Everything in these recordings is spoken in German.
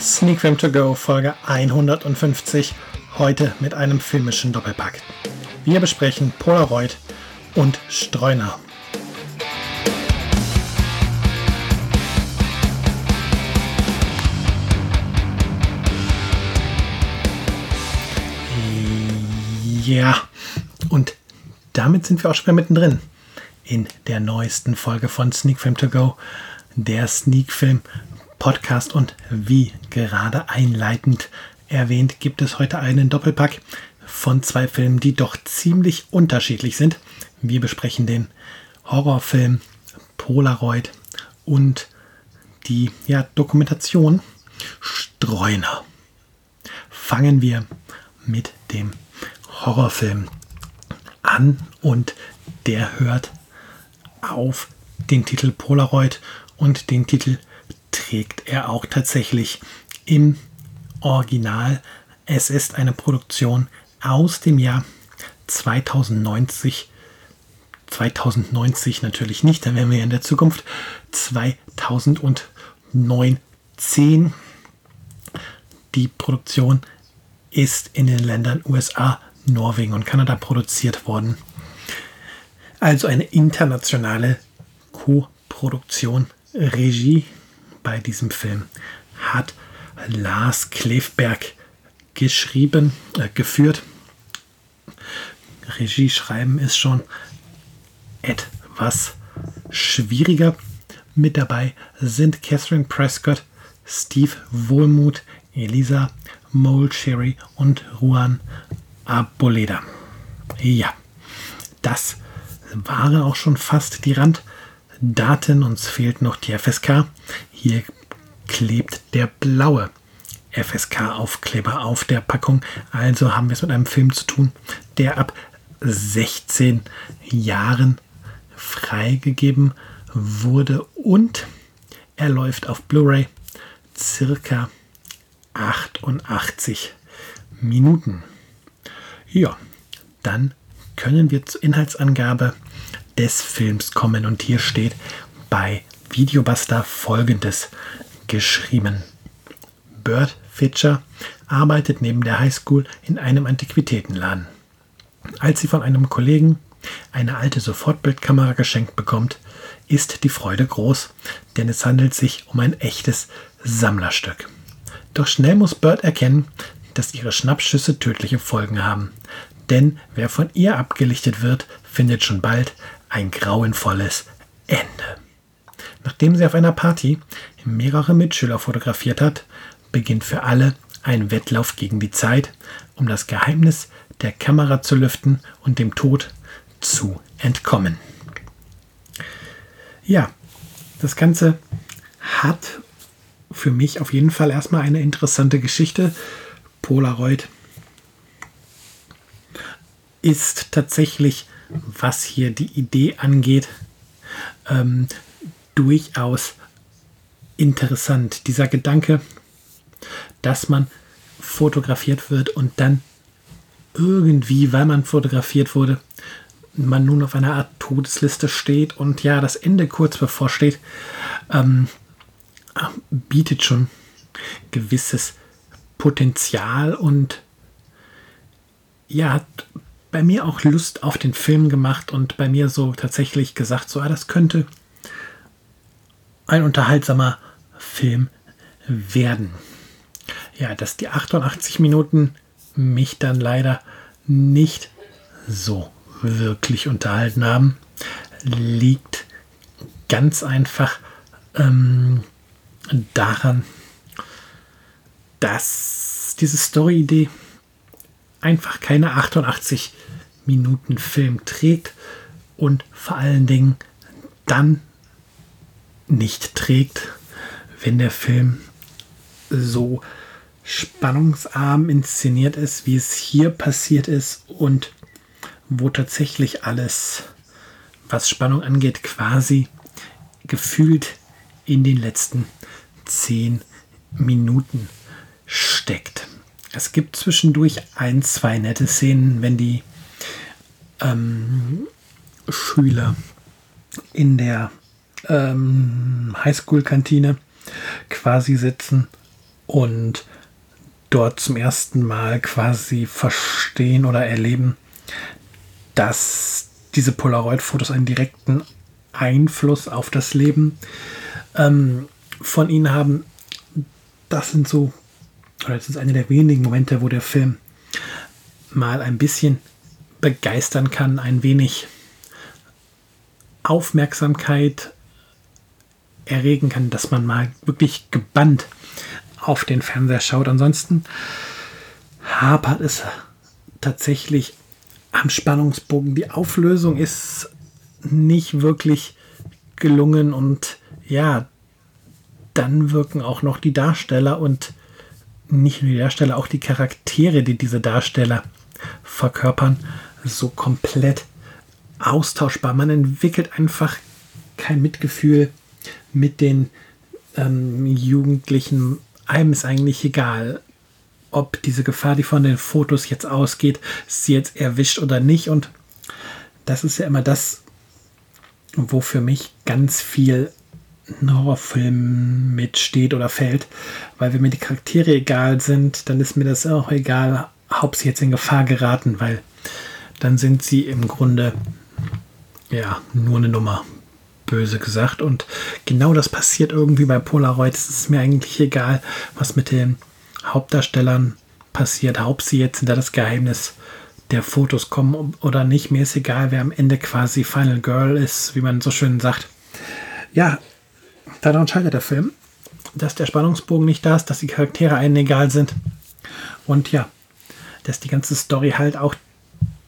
Sneak Film To Go Folge 150, heute mit einem filmischen Doppelpack. Wir besprechen Polaroid und Streuner. Ja, und damit sind wir auch schon wieder mittendrin in der neuesten Folge von Sneak Film To Go, der Sneak Film Podcast und wie gerade einleitend erwähnt, gibt es heute einen Doppelpack von zwei Filmen, die doch ziemlich unterschiedlich sind. Wir besprechen den Horrorfilm Polaroid und die ja, Dokumentation Streuner. Fangen wir mit dem Horrorfilm an und der hört auf den Titel Polaroid und den Titel trägt er auch tatsächlich im Original. Es ist eine Produktion aus dem Jahr 2090. 2090 natürlich nicht, da wären wir in der Zukunft. 2019. Die Produktion ist in den Ländern USA, Norwegen und Kanada produziert worden. Also eine internationale Co-Produktion. Regie bei diesem Film hat Lars Klefberg geschrieben, äh, geführt. Regie schreiben ist schon etwas schwieriger. Mit dabei sind Catherine Prescott, Steve Wohlmuth, Elisa Molcherry und Juan Aboleda. Ja, das waren auch schon fast die Randdaten. Uns fehlt noch die FSK. Hier klebt der blaue FSK-Aufkleber auf der Packung. Also haben wir es mit einem Film zu tun, der ab 16 Jahren freigegeben wurde und er läuft auf Blu-ray circa 88 Minuten. Ja, dann können wir zur Inhaltsangabe des Films kommen und hier steht bei Videobuster folgendes geschrieben. Bert Fitcher arbeitet neben der Highschool in einem Antiquitätenladen. Als sie von einem Kollegen eine alte Sofortbildkamera geschenkt bekommt, ist die Freude groß, denn es handelt sich um ein echtes Sammlerstück. Doch schnell muss Bert erkennen, dass ihre Schnappschüsse tödliche Folgen haben. Denn wer von ihr abgelichtet wird, findet schon bald ein grauenvolles Ende. Nachdem sie auf einer Party mehrere Mitschüler fotografiert hat, beginnt für alle ein Wettlauf gegen die Zeit, um das Geheimnis der Kamera zu lüften und dem Tod zu entkommen. Ja, das Ganze hat für mich auf jeden Fall erstmal eine interessante Geschichte. Polaroid ist tatsächlich, was hier die Idee angeht, ähm, durchaus interessant. Dieser Gedanke, dass man fotografiert wird und dann irgendwie, weil man fotografiert wurde, man nun auf einer Art Todesliste steht und ja, das Ende kurz bevorsteht, ähm, bietet schon gewisses Potenzial und ja, bei mir auch Lust auf den Film gemacht und bei mir so tatsächlich gesagt, so, ah, das könnte ein unterhaltsamer Film werden. Ja, dass die 88 Minuten mich dann leider nicht so wirklich unterhalten haben, liegt ganz einfach ähm, daran, dass diese Story-Idee einfach keine 88 Minuten Film trägt und vor allen Dingen dann nicht trägt, wenn der Film so spannungsarm inszeniert ist, wie es hier passiert ist und wo tatsächlich alles, was Spannung angeht, quasi gefühlt in den letzten zehn Minuten steckt. Es gibt zwischendurch ein, zwei nette Szenen, wenn die ähm, Schüler in der ähm, Highschool-Kantine quasi sitzen und dort zum ersten Mal quasi verstehen oder erleben, dass diese Polaroid-Fotos einen direkten Einfluss auf das Leben ähm, von ihnen haben. Das sind so, oder das ist eine der wenigen Momente, wo der Film mal ein bisschen begeistern kann, ein wenig Aufmerksamkeit erregen kann, dass man mal wirklich gebannt auf den Fernseher schaut. Ansonsten hapert es tatsächlich am Spannungsbogen. Die Auflösung ist nicht wirklich gelungen und ja, dann wirken auch noch die Darsteller und nicht nur die Darsteller, auch die Charaktere, die diese Darsteller verkörpern, so komplett austauschbar. Man entwickelt einfach kein Mitgefühl mit den ähm, Jugendlichen. Einem ist eigentlich egal, ob diese Gefahr, die von den Fotos jetzt ausgeht, sie jetzt erwischt oder nicht. Und das ist ja immer das, wo für mich ganz viel ein Horrorfilm mitsteht oder fällt. Weil wenn mir die Charaktere egal sind, dann ist mir das auch egal, ob sie jetzt in Gefahr geraten, weil dann sind sie im Grunde ja nur eine Nummer, böse gesagt. Und genau das passiert irgendwie bei Polaroid. Es ist mir eigentlich egal, was mit den Hauptdarstellern passiert. Haupt sie jetzt hinter das Geheimnis der Fotos kommen oder nicht. Mir ist egal, wer am Ende quasi Final Girl ist, wie man so schön sagt. Ja, daran scheitert der Film, dass der Spannungsbogen nicht da ist, dass die Charaktere einen egal sind. Und ja, dass die ganze Story halt auch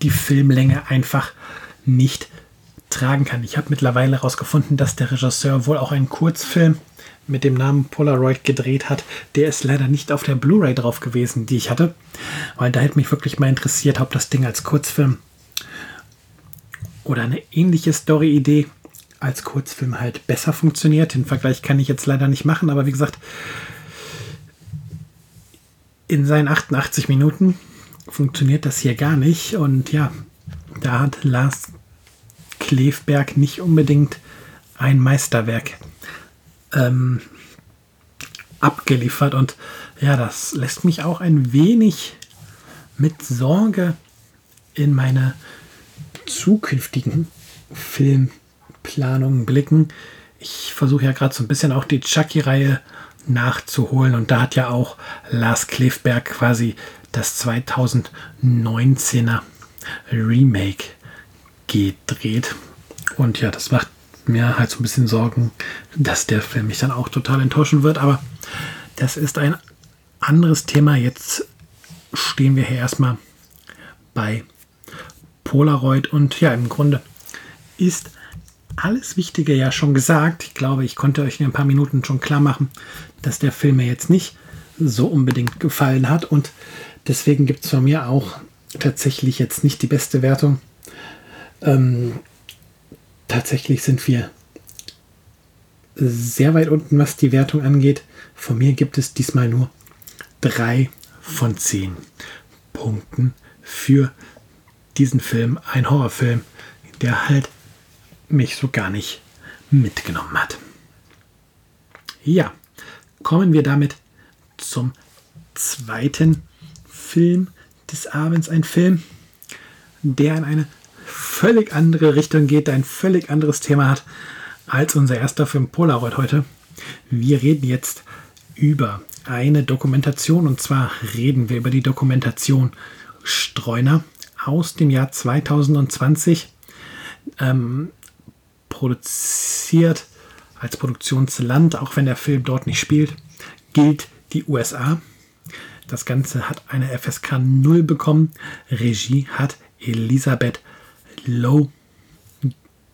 die Filmlänge einfach nicht tragen kann. Ich habe mittlerweile herausgefunden, dass der Regisseur wohl auch einen Kurzfilm mit dem Namen Polaroid gedreht hat. Der ist leider nicht auf der Blu-ray drauf gewesen, die ich hatte, weil da hätte mich wirklich mal interessiert, ob das Ding als Kurzfilm oder eine ähnliche Story-Idee als Kurzfilm halt besser funktioniert. Den Vergleich kann ich jetzt leider nicht machen, aber wie gesagt, in seinen 88 Minuten funktioniert das hier gar nicht. Und ja, da hat Lars Klefberg nicht unbedingt ein Meisterwerk ähm, abgeliefert. Und ja, das lässt mich auch ein wenig mit Sorge in meine zukünftigen Filmplanungen blicken. Ich versuche ja gerade so ein bisschen auch die Chucky-Reihe nachzuholen und da hat ja auch Lars Klefberg quasi das 2019er Remake gedreht. Und ja, das macht mir halt so ein bisschen Sorgen, dass der Film mich dann auch total enttäuschen wird. Aber das ist ein anderes Thema. Jetzt stehen wir hier erstmal bei Polaroid. Und ja, im Grunde ist alles Wichtige ja schon gesagt. Ich glaube, ich konnte euch in ein paar Minuten schon klar machen, dass der Film mir jetzt nicht so unbedingt gefallen hat. Und deswegen gibt es von mir auch tatsächlich jetzt nicht die beste Wertung. Ähm, tatsächlich sind wir sehr weit unten, was die Wertung angeht. Von mir gibt es diesmal nur drei von zehn Punkten für diesen Film. Ein Horrorfilm, der halt mich so gar nicht mitgenommen hat. Ja, kommen wir damit zum zweiten Film des Abends. Ein Film, der in eine völlig andere Richtung geht, ein völlig anderes Thema hat als unser erster Film Polaroid heute. Wir reden jetzt über eine Dokumentation und zwar reden wir über die Dokumentation Streuner aus dem Jahr 2020. Ähm, produziert als Produktionsland, auch wenn der Film dort nicht spielt, gilt die USA. Das Ganze hat eine FSK 0 bekommen. Regie hat Elisabeth Low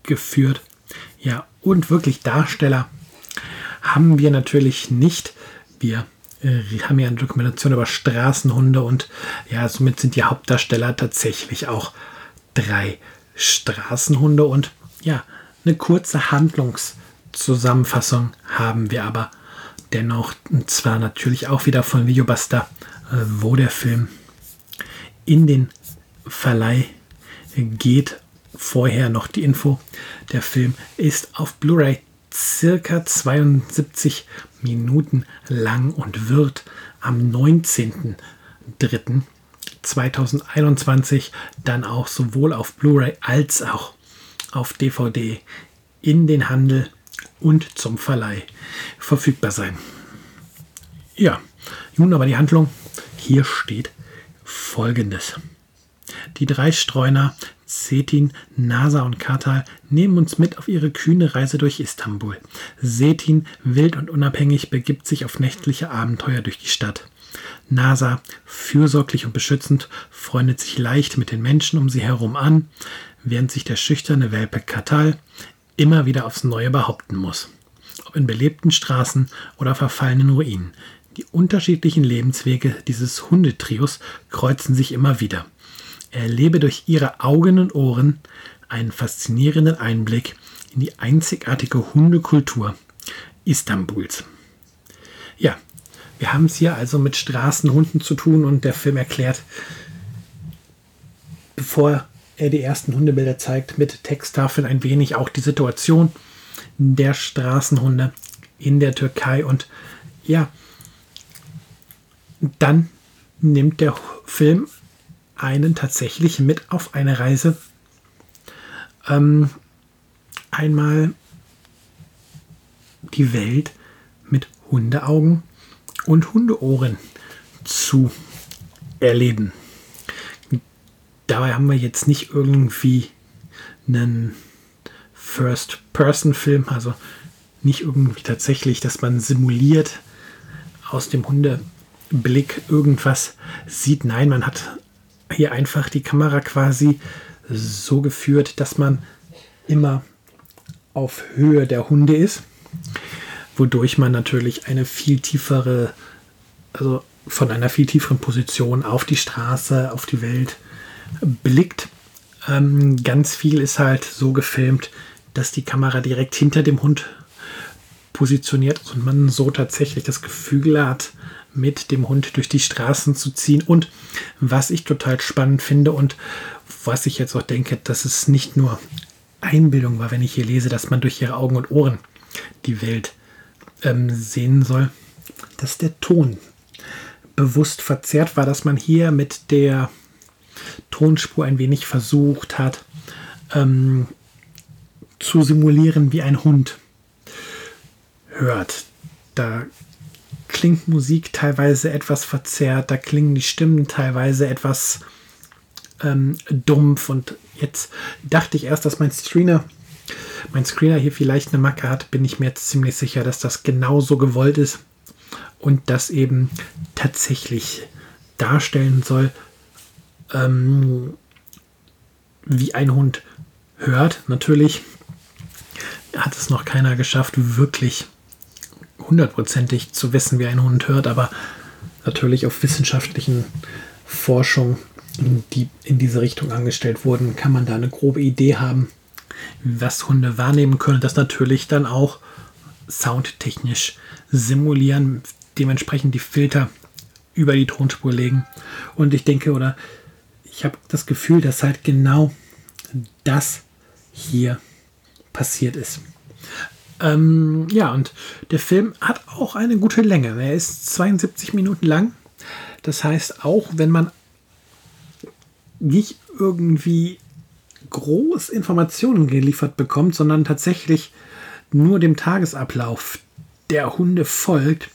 geführt. Ja, und wirklich Darsteller haben wir natürlich nicht. Wir äh, haben ja eine Dokumentation über Straßenhunde und ja, somit sind die Hauptdarsteller tatsächlich auch drei Straßenhunde und ja, eine kurze Handlungszusammenfassung haben wir aber dennoch, und zwar natürlich auch wieder von Videobuster, äh, wo der Film in den Verleih geht. Vorher noch die Info. Der Film ist auf Blu-ray circa 72 Minuten lang und wird am 19.03.2021 dann auch sowohl auf Blu-ray als auch auf DVD in den Handel und zum Verleih verfügbar sein. Ja, nun aber die Handlung. Hier steht folgendes. Die drei Streuner Setin, Nasa und Katal nehmen uns mit auf ihre kühne Reise durch Istanbul. Setin, wild und unabhängig, begibt sich auf nächtliche Abenteuer durch die Stadt. Nasa, fürsorglich und beschützend, freundet sich leicht mit den Menschen um sie herum an, während sich der schüchterne Welpe Katal immer wieder aufs Neue behaupten muss. Ob in belebten Straßen oder verfallenen Ruinen. Die unterschiedlichen Lebenswege dieses Hundetrios kreuzen sich immer wieder erlebe durch ihre Augen und Ohren einen faszinierenden Einblick in die einzigartige Hundekultur Istanbuls. Ja, wir haben es hier also mit Straßenhunden zu tun und der Film erklärt, bevor er die ersten Hundebilder zeigt, mit Texttafeln ein wenig auch die Situation der Straßenhunde in der Türkei und ja, dann nimmt der Film einen tatsächlich mit auf eine Reise. Ähm, einmal die Welt mit Hundeaugen und Hundeohren zu erleben. Dabei haben wir jetzt nicht irgendwie einen First-Person-Film, also nicht irgendwie tatsächlich, dass man simuliert aus dem Hundeblick irgendwas sieht. Nein, man hat hier einfach die Kamera quasi so geführt, dass man immer auf Höhe der Hunde ist, wodurch man natürlich eine viel tiefere, also von einer viel tieferen Position auf die Straße, auf die Welt blickt. Ähm, ganz viel ist halt so gefilmt, dass die Kamera direkt hinter dem Hund positioniert und man so tatsächlich das Gefühl hat, mit dem Hund durch die Straßen zu ziehen. Und was ich total spannend finde und was ich jetzt auch denke, dass es nicht nur Einbildung war, wenn ich hier lese, dass man durch ihre Augen und Ohren die Welt ähm, sehen soll, dass der Ton bewusst verzerrt war, dass man hier mit der Tonspur ein wenig versucht hat ähm, zu simulieren, wie ein Hund hört. Da klingt Musik teilweise etwas verzerrt, da klingen die Stimmen teilweise etwas ähm, dumpf und jetzt dachte ich erst, dass mein Screener, mein Screener hier vielleicht eine Macke hat, bin ich mir jetzt ziemlich sicher, dass das genauso gewollt ist und das eben tatsächlich darstellen soll, ähm, wie ein Hund hört. Natürlich hat es noch keiner geschafft, wirklich hundertprozentig zu wissen, wie ein Hund hört, aber natürlich auf wissenschaftlichen Forschung, die in diese Richtung angestellt wurden, kann man da eine grobe Idee haben, was Hunde wahrnehmen können. Das natürlich dann auch soundtechnisch simulieren, dementsprechend die Filter über die Tonspur legen. Und ich denke, oder ich habe das Gefühl, dass halt genau das hier passiert ist. Ähm, ja, und der Film hat auch eine gute Länge. Er ist 72 Minuten lang. Das heißt, auch wenn man nicht irgendwie groß Informationen geliefert bekommt, sondern tatsächlich nur dem Tagesablauf der Hunde folgt,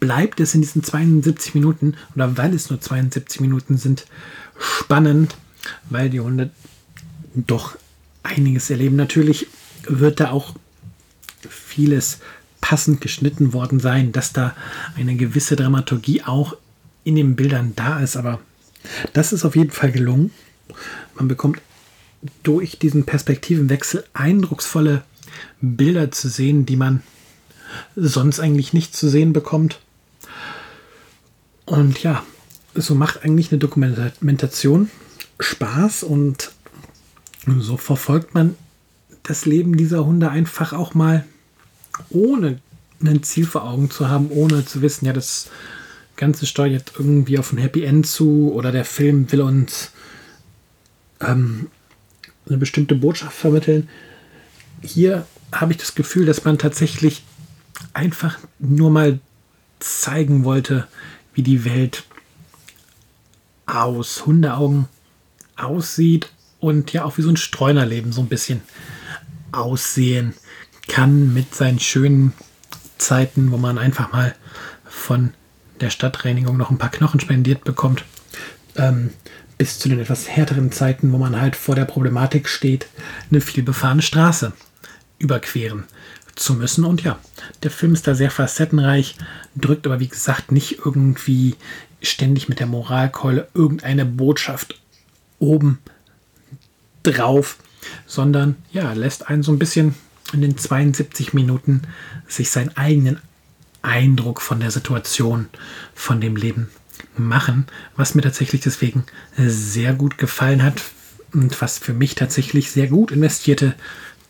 bleibt es in diesen 72 Minuten, oder weil es nur 72 Minuten sind, spannend, weil die Hunde doch einiges erleben. Natürlich wird da auch vieles passend geschnitten worden sein, dass da eine gewisse Dramaturgie auch in den Bildern da ist. Aber das ist auf jeden Fall gelungen. Man bekommt durch diesen Perspektivenwechsel eindrucksvolle Bilder zu sehen, die man sonst eigentlich nicht zu sehen bekommt. Und ja, so macht eigentlich eine Dokumentation Spaß und so verfolgt man das Leben dieser Hunde einfach auch mal ohne ein Ziel vor Augen zu haben, ohne zu wissen, ja, das Ganze steuert irgendwie auf ein Happy End zu oder der Film will uns ähm, eine bestimmte Botschaft vermitteln. Hier habe ich das Gefühl, dass man tatsächlich einfach nur mal zeigen wollte, wie die Welt aus Hundeaugen aussieht und ja auch wie so ein Streunerleben so ein bisschen aussehen kann mit seinen schönen Zeiten, wo man einfach mal von der Stadtreinigung noch ein paar Knochen spendiert bekommt, ähm, bis zu den etwas härteren Zeiten, wo man halt vor der Problematik steht, eine vielbefahrene Straße überqueren zu müssen. Und ja, der Film ist da sehr facettenreich, drückt aber wie gesagt nicht irgendwie ständig mit der Moralkeule irgendeine Botschaft oben drauf, sondern ja, lässt einen so ein bisschen in den 72 Minuten sich seinen eigenen Eindruck von der Situation, von dem Leben machen, was mir tatsächlich deswegen sehr gut gefallen hat und was für mich tatsächlich sehr gut investierte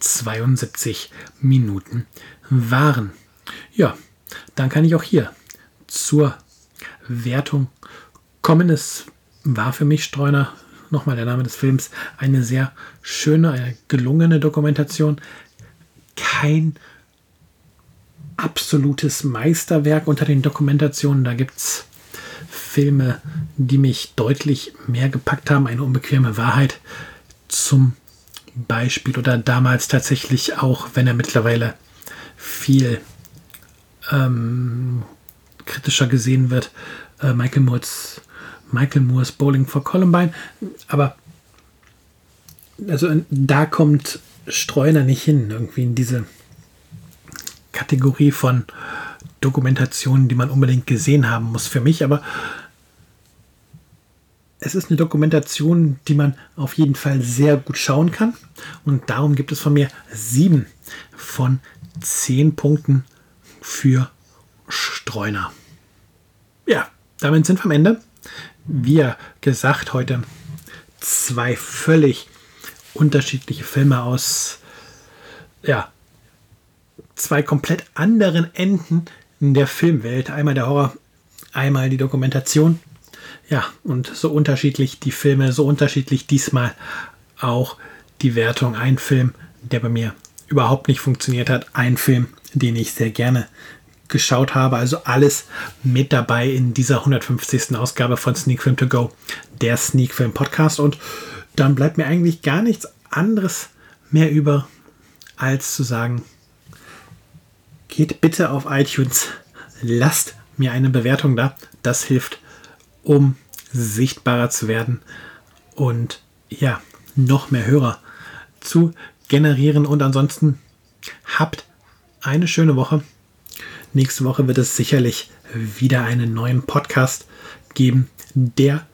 72 Minuten waren. Ja, dann kann ich auch hier zur Wertung kommen. Es war für mich Streuner, nochmal der Name des Films, eine sehr schöne, eine gelungene Dokumentation. Kein absolutes Meisterwerk unter den Dokumentationen. Da gibt es Filme, die mich deutlich mehr gepackt haben. Eine unbequeme Wahrheit zum Beispiel oder damals tatsächlich auch, wenn er mittlerweile viel ähm, kritischer gesehen wird, äh, Michael Moores Michael Moores Bowling for Columbine. Aber also da kommt Streuner nicht hin, irgendwie in diese Kategorie von Dokumentationen, die man unbedingt gesehen haben muss für mich. Aber es ist eine Dokumentation, die man auf jeden Fall sehr gut schauen kann. Und darum gibt es von mir sieben von zehn Punkten für Streuner. Ja, damit sind wir am Ende. Wie gesagt, heute zwei völlig unterschiedliche Filme aus ja, zwei komplett anderen Enden in der Filmwelt. Einmal der Horror, einmal die Dokumentation. Ja, und so unterschiedlich die Filme, so unterschiedlich diesmal auch die Wertung. Ein Film, der bei mir überhaupt nicht funktioniert hat. Ein Film, den ich sehr gerne geschaut habe. Also alles mit dabei in dieser 150. Ausgabe von Sneak Film To Go, der Sneak Film Podcast. Und dann bleibt mir eigentlich gar nichts anderes mehr über, als zu sagen, geht bitte auf iTunes, lasst mir eine Bewertung da. Das hilft um sichtbarer zu werden und ja, noch mehr Hörer zu generieren. Und ansonsten habt eine schöne Woche. Nächste Woche wird es sicherlich wieder einen neuen Podcast geben. Der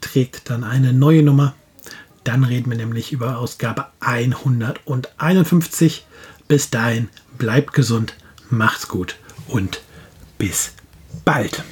trägt dann eine neue Nummer. Dann reden wir nämlich über Ausgabe 151. Bis dahin bleibt gesund, macht's gut und bis bald.